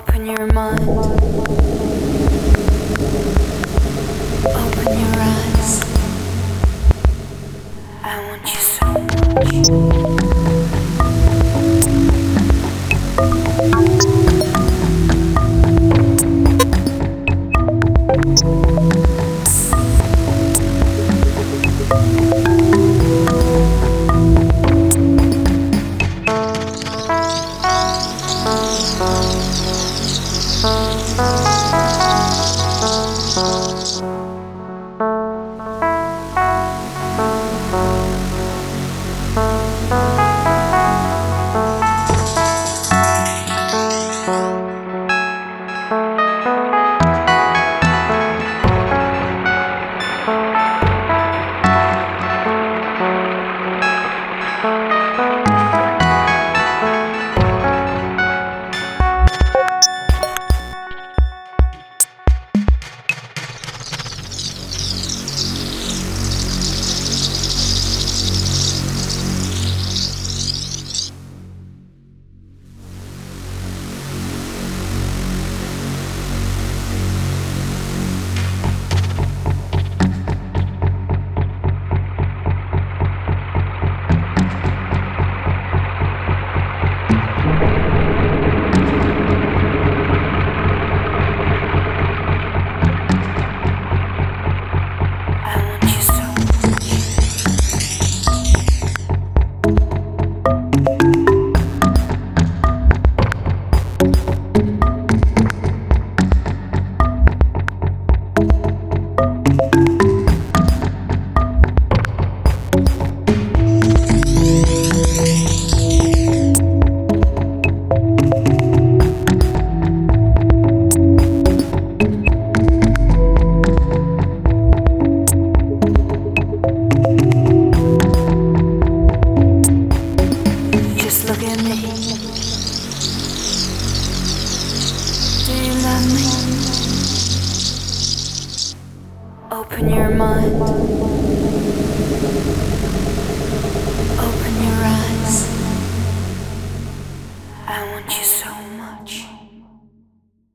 Open your mind. Open your eyes. I want you so much. I Thank you. Open your mind.